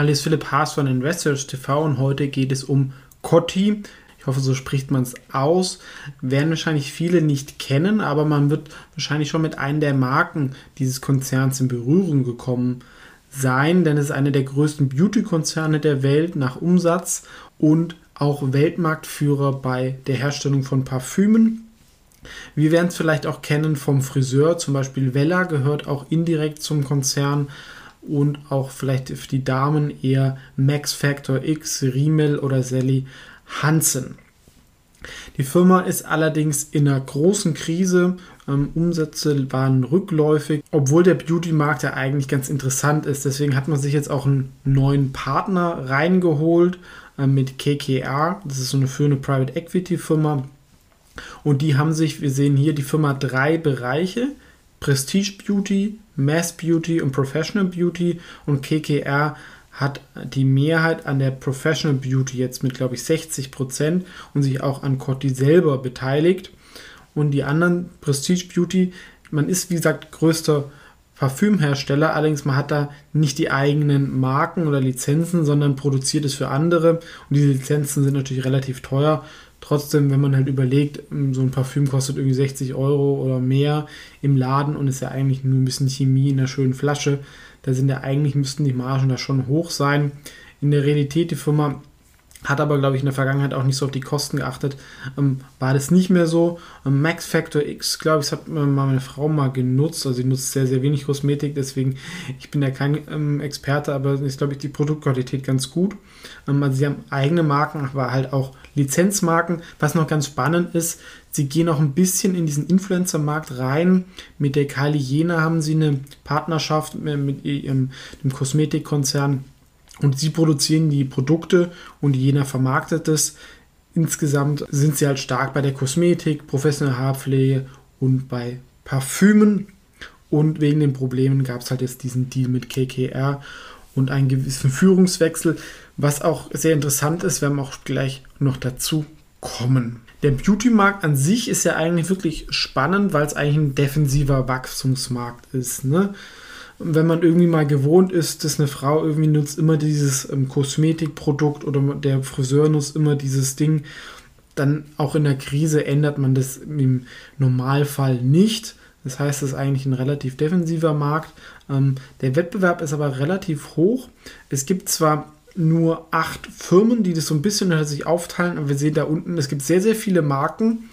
Hallo, ist Philipp Haas von Investors TV und heute geht es um Cotti. Ich hoffe, so spricht man es aus. Werden wahrscheinlich viele nicht kennen, aber man wird wahrscheinlich schon mit einem der Marken dieses Konzerns in Berührung gekommen sein, denn es ist einer der größten Beauty-Konzerne der Welt nach Umsatz und auch Weltmarktführer bei der Herstellung von Parfümen. Wir werden es vielleicht auch kennen vom Friseur, zum Beispiel Vella gehört auch indirekt zum Konzern und auch vielleicht für die Damen eher Max Factor X, Riemel oder Sally Hansen. Die Firma ist allerdings in einer großen Krise. Ähm, Umsätze waren rückläufig, obwohl der Beauty-Markt ja eigentlich ganz interessant ist. Deswegen hat man sich jetzt auch einen neuen Partner reingeholt äh, mit KKR. Das ist so eine führende Private Equity Firma. Und die haben sich, wir sehen hier die Firma drei Bereiche Prestige Beauty, Mass Beauty und Professional Beauty und KKR hat die Mehrheit an der Professional Beauty jetzt mit, glaube ich, 60 Prozent und sich auch an Coty selber beteiligt. Und die anderen Prestige Beauty, man ist wie gesagt größter Parfümhersteller, allerdings man hat da nicht die eigenen Marken oder Lizenzen, sondern produziert es für andere. Und diese Lizenzen sind natürlich relativ teuer. Trotzdem, wenn man halt überlegt, ähm, so ein Parfüm kostet irgendwie 60 Euro oder mehr im Laden und ist ja eigentlich nur ein bisschen Chemie in einer schönen Flasche, da sind ja eigentlich, müssten die Margen da schon hoch sein. In der Realität, die Firma hat aber, glaube ich, in der Vergangenheit auch nicht so auf die Kosten geachtet. Ähm, war das nicht mehr so. Ähm, Max Factor X, glaube ich, hat meine Frau mal genutzt. Also sie nutzt sehr, sehr wenig Kosmetik, deswegen, ich bin ja kein ähm, Experte, aber ist, glaube ich, die Produktqualität ganz gut. Ähm, also sie haben eigene Marken, aber halt auch Lizenzmarken. Was noch ganz spannend ist, sie gehen auch ein bisschen in diesen Influencer-Markt rein. Mit der Kylie Jenner haben sie eine Partnerschaft mit, mit ihrem, dem Kosmetikkonzern und sie produzieren die Produkte und jener vermarktet es. Insgesamt sind sie halt stark bei der Kosmetik, professionelle Haarpflege und bei Parfümen. Und wegen den Problemen gab es halt jetzt diesen Deal mit KKR und einen gewissen Führungswechsel, was auch sehr interessant ist, werden wir auch gleich noch dazu kommen. Der Beauty-Markt an sich ist ja eigentlich wirklich spannend, weil es eigentlich ein defensiver Wachstumsmarkt ist. Ne? Wenn man irgendwie mal gewohnt ist, dass eine Frau irgendwie nutzt immer dieses ähm, Kosmetikprodukt oder der Friseur nutzt immer dieses Ding, dann auch in der Krise ändert man das im Normalfall nicht. Das heißt, es ist eigentlich ein relativ defensiver Markt. Ähm, der Wettbewerb ist aber relativ hoch. Es gibt zwar nur acht Firmen, die das so ein bisschen sich aufteilen, aber wir sehen da unten, es gibt sehr, sehr viele Marken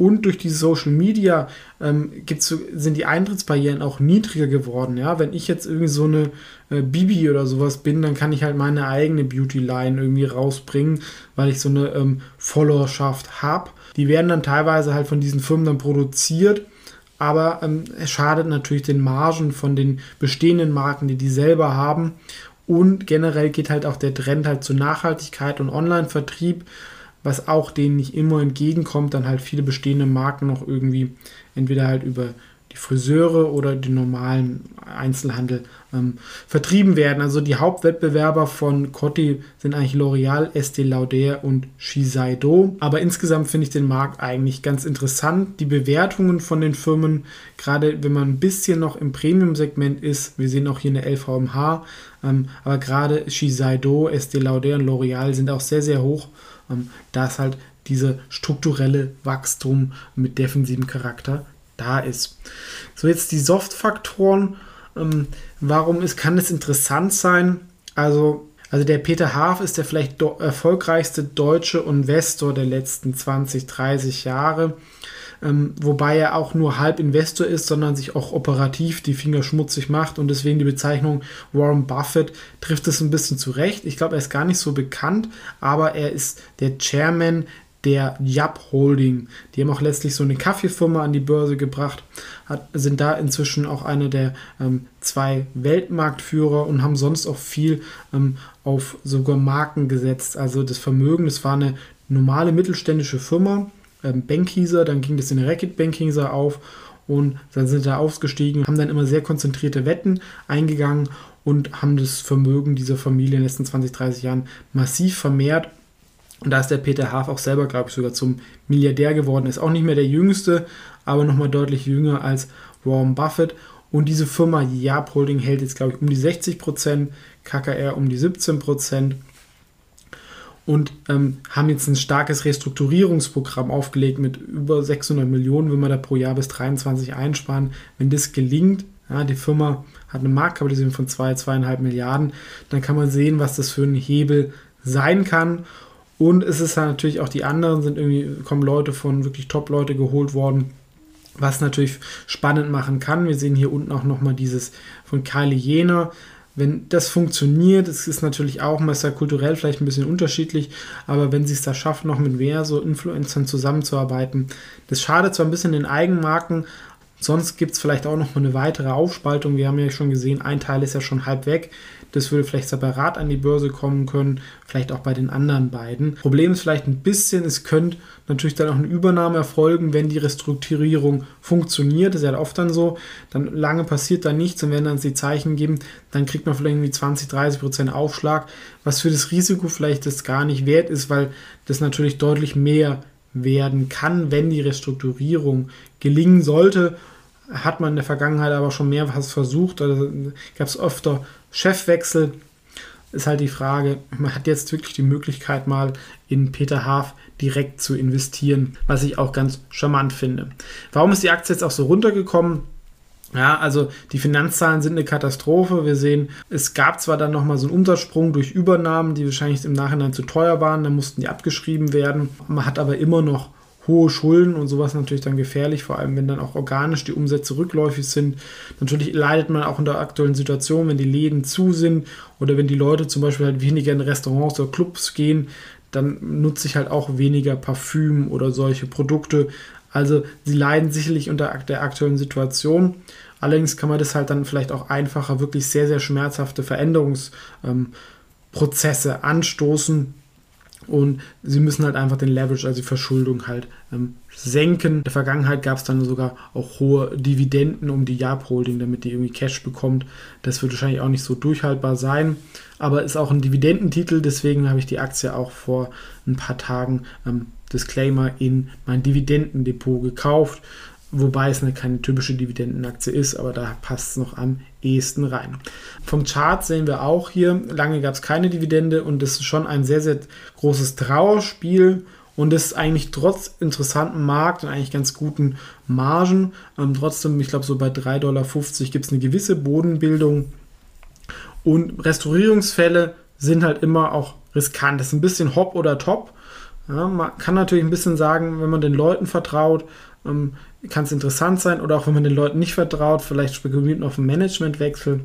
und durch die Social Media ähm, gibt's, sind die Eintrittsbarrieren auch niedriger geworden. Ja? Wenn ich jetzt irgendwie so eine äh, Bibi oder sowas bin, dann kann ich halt meine eigene Beauty-Line irgendwie rausbringen, weil ich so eine ähm, Followerschaft habe. Die werden dann teilweise halt von diesen Firmen dann produziert. Aber ähm, es schadet natürlich den Margen von den bestehenden Marken, die die selber haben. Und generell geht halt auch der Trend halt zur Nachhaltigkeit und Online-Vertrieb was auch denen nicht immer entgegenkommt, dann halt viele bestehende Marken noch irgendwie entweder halt über die Friseure oder den normalen Einzelhandel ähm, vertrieben werden. Also die Hauptwettbewerber von Coty sind eigentlich L'Oreal, Estée Lauder und Shiseido. Aber insgesamt finde ich den Markt eigentlich ganz interessant. Die Bewertungen von den Firmen, gerade wenn man ein bisschen noch im Premium-Segment ist, wir sehen auch hier eine LVMH, ähm, aber gerade Shiseido, Estée Lauder und L'Oreal sind auch sehr, sehr hoch ähm, da ist halt diese strukturelle Wachstum mit defensivem Charakter da ist. So, jetzt die Soft-Faktoren. Ähm, warum ist, kann es interessant sein? Also, also der Peter Haaf ist der vielleicht erfolgreichste deutsche Investor der letzten 20, 30 Jahre ähm, wobei er auch nur halb Investor ist, sondern sich auch operativ die Finger schmutzig macht und deswegen die Bezeichnung Warren Buffett trifft es ein bisschen zurecht. Ich glaube, er ist gar nicht so bekannt, aber er ist der Chairman der Yap Holding. Die haben auch letztlich so eine Kaffeefirma an die Börse gebracht, hat, sind da inzwischen auch eine der ähm, zwei Weltmarktführer und haben sonst auch viel ähm, auf sogar Marken gesetzt. Also das Vermögen, das war eine normale mittelständische Firma, ähm, dann ging das in Racket Bankhieser auf und dann sind da ausgestiegen, haben dann immer sehr konzentrierte Wetten eingegangen und haben das Vermögen dieser Familie in den letzten 20, 30 Jahren massiv vermehrt. Und da ist der Peter Haaf auch selber, glaube ich, sogar zum Milliardär geworden. Ist auch nicht mehr der jüngste, aber nochmal deutlich jünger als Warren Buffett. Und diese Firma Yap Holding hält jetzt, glaube ich, um die 60% KKR um die 17 und ähm, haben jetzt ein starkes Restrukturierungsprogramm aufgelegt mit über 600 Millionen, wenn wir da pro Jahr bis 23 einsparen. Wenn das gelingt, ja, die Firma hat eine Marktkapitalisierung von 2, 2,5 Milliarden, dann kann man sehen, was das für ein Hebel sein kann. Und es ist natürlich auch die anderen, sind irgendwie, kommen Leute von wirklich Top-Leute geholt worden, was natürlich spannend machen kann. Wir sehen hier unten auch nochmal dieses von Kylie Jenner, wenn das funktioniert, es ist natürlich auch mal ja kulturell vielleicht ein bisschen unterschiedlich, aber wenn sie es da schafft, noch mit mehr so Influencern zusammenzuarbeiten, das schadet zwar ein bisschen den Eigenmarken, sonst gibt es vielleicht auch noch mal eine weitere Aufspaltung. Wir haben ja schon gesehen, ein Teil ist ja schon halb weg. Das würde vielleicht separat an die Börse kommen können, vielleicht auch bei den anderen beiden. Problem ist vielleicht ein bisschen, es könnte natürlich dann auch eine Übernahme erfolgen, wenn die Restrukturierung funktioniert. Das ist ja oft dann so. Dann lange passiert da nichts und wenn dann die Zeichen geben, dann kriegt man vielleicht irgendwie 20, 30 Prozent Aufschlag, was für das Risiko vielleicht das gar nicht wert ist, weil das natürlich deutlich mehr werden kann, wenn die Restrukturierung gelingen sollte. Hat man in der Vergangenheit aber schon mehrfach versucht. Also gab es öfter Chefwechsel. Ist halt die Frage, man hat jetzt wirklich die Möglichkeit, mal in Peter Haaf direkt zu investieren, was ich auch ganz charmant finde. Warum ist die Aktie jetzt auch so runtergekommen? Ja, also die Finanzzahlen sind eine Katastrophe. Wir sehen, es gab zwar dann nochmal so einen Umsatzsprung durch Übernahmen, die wahrscheinlich im Nachhinein zu teuer waren, dann mussten die abgeschrieben werden. Man hat aber immer noch hohe Schulden und sowas natürlich dann gefährlich, vor allem wenn dann auch organisch die Umsätze rückläufig sind. Natürlich leidet man auch in der aktuellen Situation, wenn die Läden zu sind oder wenn die Leute zum Beispiel halt weniger in Restaurants oder Clubs gehen, dann nutze ich halt auch weniger Parfüm oder solche Produkte. Also sie leiden sicherlich unter der aktuellen Situation. Allerdings kann man das halt dann vielleicht auch einfacher, wirklich sehr, sehr schmerzhafte Veränderungsprozesse ähm, anstoßen. Und sie müssen halt einfach den Leverage, also die Verschuldung halt ähm, senken. In der Vergangenheit gab es dann sogar auch hohe Dividenden um die Yap Holding, damit die irgendwie Cash bekommt. Das wird wahrscheinlich auch nicht so durchhaltbar sein. Aber ist auch ein Dividendentitel, deswegen habe ich die Aktie auch vor ein paar Tagen ähm, Disclaimer in mein Dividendendepot gekauft, wobei es eine, keine typische Dividendenaktie ist, aber da passt es noch am ehesten rein. Vom Chart sehen wir auch hier, lange gab es keine Dividende und das ist schon ein sehr, sehr großes Trauerspiel und das ist eigentlich trotz interessanten Markt und eigentlich ganz guten Margen. Ähm, trotzdem, ich glaube, so bei 3,50 Dollar gibt es eine gewisse Bodenbildung und Restaurierungsfälle sind halt immer auch riskant. Das ist ein bisschen hopp oder top. Ja, man kann natürlich ein bisschen sagen, wenn man den Leuten vertraut, ähm, kann es interessant sein oder auch wenn man den Leuten nicht vertraut, vielleicht spekuliert man auf einen Managementwechsel.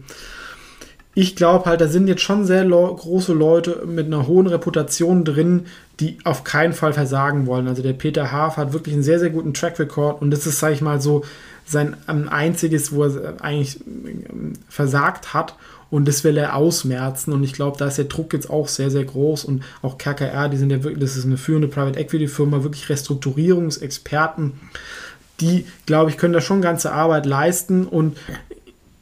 Ich glaube halt, da sind jetzt schon sehr große Leute mit einer hohen Reputation drin, die auf keinen Fall versagen wollen. Also der Peter Haaf hat wirklich einen sehr, sehr guten Track Record und das ist, sage ich mal, so sein einziges, wo er eigentlich ähm, versagt hat und das will er ausmerzen. Und ich glaube, da ist der Druck jetzt auch sehr, sehr groß. Und auch KKR, die sind ja wirklich, das ist eine führende Private Equity Firma, wirklich Restrukturierungsexperten. Die, glaube ich, können da schon ganze Arbeit leisten. Und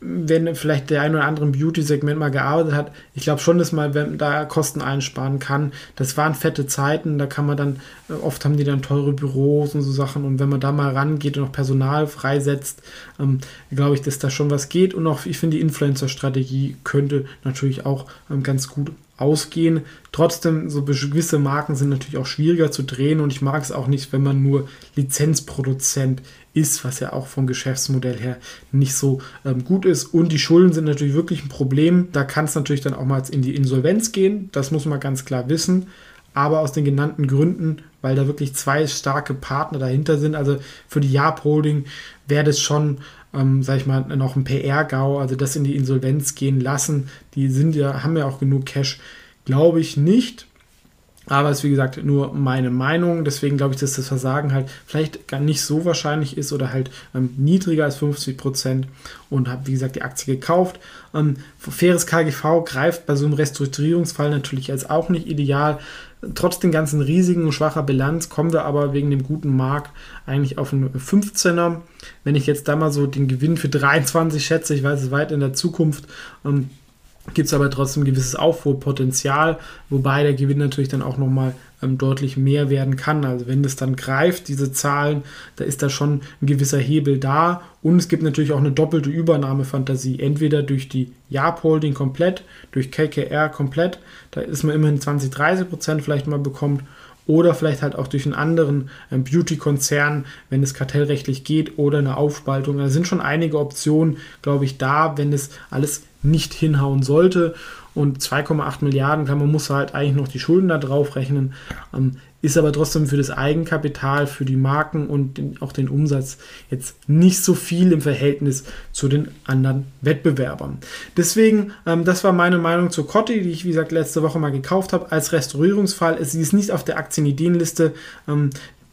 wenn vielleicht der ein oder andere im Beauty-Segment mal gearbeitet hat, ich glaube schon, dass man wenn, da Kosten einsparen kann. Das waren fette Zeiten, da kann man dann, äh, oft haben die dann teure Büros und so Sachen und wenn man da mal rangeht und noch Personal freisetzt, ähm, glaube ich, dass da schon was geht und auch, ich finde, die Influencer-Strategie könnte natürlich auch ähm, ganz gut ausgehen. Trotzdem, so gewisse Marken sind natürlich auch schwieriger zu drehen und ich mag es auch nicht, wenn man nur Lizenzproduzent ist, was ja auch vom Geschäftsmodell her nicht so ähm, gut ist. Und die Schulden sind natürlich wirklich ein Problem. Da kann es natürlich dann auch mal in die Insolvenz gehen. Das muss man ganz klar wissen. Aber aus den genannten Gründen, weil da wirklich zwei starke Partner dahinter sind. Also für die Yap Holding wäre das schon, ähm, sag ich mal, noch ein PR-GAU, also das in die Insolvenz gehen lassen. Die sind ja, haben ja auch genug Cash. Glaube ich nicht. Aber es ist wie gesagt nur meine Meinung. Deswegen glaube ich, dass das Versagen halt vielleicht gar nicht so wahrscheinlich ist oder halt ähm, niedriger als 50 Prozent. Und habe, wie gesagt, die Aktie gekauft. Ähm, faires KGV greift bei so einem Restrukturierungsfall natürlich als auch nicht ideal. Trotz den ganzen Risiken und schwacher Bilanz kommen wir aber wegen dem guten Markt eigentlich auf einen 15er. Wenn ich jetzt da mal so den Gewinn für 23 schätze, ich weiß es weit in der Zukunft, gibt es aber trotzdem gewisses Aufholpotenzial, wobei der Gewinn natürlich dann auch nochmal ähm, deutlich mehr werden kann. Also wenn das dann greift, diese Zahlen, da ist da schon ein gewisser Hebel da. Und es gibt natürlich auch eine doppelte Übernahmefantasie, entweder durch die Yap Holding komplett, durch KKR komplett, da ist man immerhin 20, 30 Prozent vielleicht mal bekommt oder vielleicht halt auch durch einen anderen ähm, Beauty-Konzern, wenn es kartellrechtlich geht, oder eine Aufspaltung. Da sind schon einige Optionen, glaube ich, da, wenn es alles nicht hinhauen sollte. Und 2,8 Milliarden, klar, man muss halt eigentlich noch die Schulden da drauf rechnen, ähm, ist aber trotzdem für das Eigenkapital, für die Marken und den, auch den Umsatz jetzt nicht so viel im Verhältnis zu den anderen Wettbewerbern. Deswegen, ähm, das war meine Meinung zur Cotti, die ich wie gesagt letzte Woche mal gekauft habe als Restaurierungsfall. Sie ist nicht auf der Aktienideenliste. Ähm,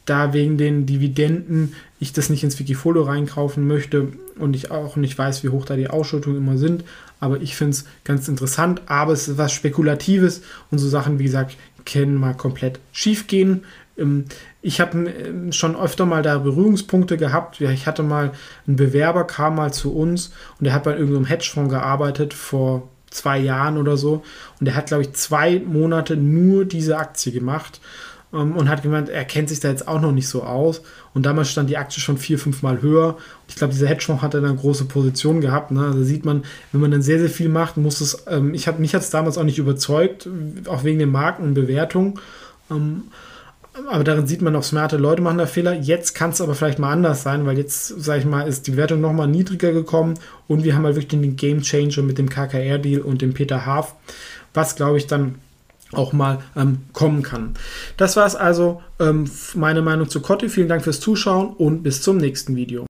da wegen den Dividenden ich das nicht ins Wikifolio reinkaufen möchte und ich auch nicht weiß, wie hoch da die Ausschüttungen immer sind. Aber ich finde es ganz interessant, aber es ist was Spekulatives und so Sachen, wie gesagt, können mal komplett schief gehen. Ähm, ich habe ähm, schon öfter mal da Berührungspunkte gehabt. Ich hatte mal einen Bewerber, kam mal zu uns und der hat bei irgendeinem Hedgefonds gearbeitet vor zwei Jahren oder so. Und der hat, glaube ich, zwei Monate nur diese Aktie gemacht und hat gemeint, er kennt sich da jetzt auch noch nicht so aus. Und damals stand die Aktie schon vier, fünf Mal höher. Ich glaube, dieser Hedgefonds hat dann eine große Position gehabt. Ne? Also sieht man, wenn man dann sehr, sehr viel macht, muss es, ähm, ich hab, mich hat es damals auch nicht überzeugt, auch wegen den Marken und Bewertungen. Ähm, aber darin sieht man auch, smarte Leute machen da Fehler. Jetzt kann es aber vielleicht mal anders sein, weil jetzt, sage ich mal, ist die Wertung nochmal niedriger gekommen und wir haben halt wirklich den Game Changer mit dem KKR-Deal und dem Peter Haaf, was, glaube ich, dann auch mal ähm, kommen kann. Das war es also ähm, meine Meinung zu Kotti. Vielen Dank fürs Zuschauen und bis zum nächsten Video.